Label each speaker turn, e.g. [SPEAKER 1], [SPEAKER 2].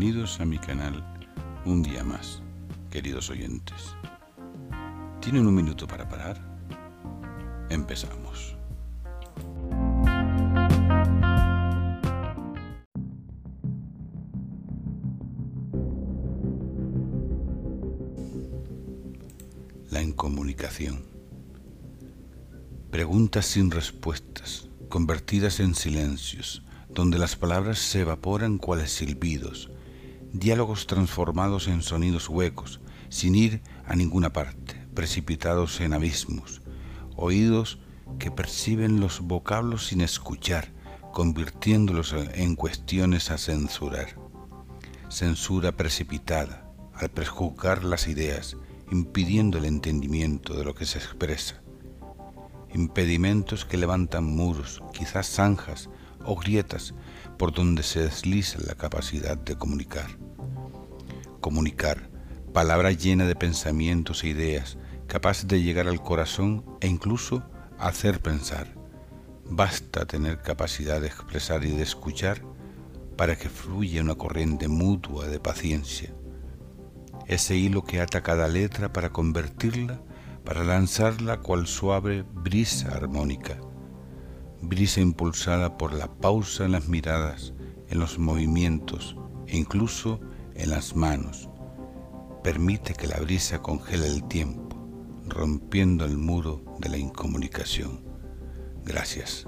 [SPEAKER 1] Bienvenidos a mi canal un día más, queridos oyentes. ¿Tienen un minuto para parar? Empezamos. La incomunicación. Preguntas sin respuestas, convertidas en silencios, donde las palabras se evaporan cuales silbidos, diálogos transformados en sonidos huecos, sin ir a ninguna parte, precipitados en abismos, oídos que perciben los vocablos sin escuchar, convirtiéndolos en cuestiones a censurar. Censura precipitada, al prejuzgar las ideas, impidiendo el entendimiento de lo que se expresa. Impedimentos que levantan muros, quizás zanjas, o grietas por donde se desliza la capacidad de comunicar. Comunicar, palabra llena de pensamientos e ideas, capaz de llegar al corazón e incluso hacer pensar. Basta tener capacidad de expresar y de escuchar para que fluya una corriente mutua de paciencia. Ese hilo que ata cada letra para convertirla, para lanzarla cual suave brisa armónica brisa impulsada por la pausa en las miradas, en los movimientos e incluso en las manos. Permite que la brisa congele el tiempo, rompiendo el muro de la incomunicación. Gracias.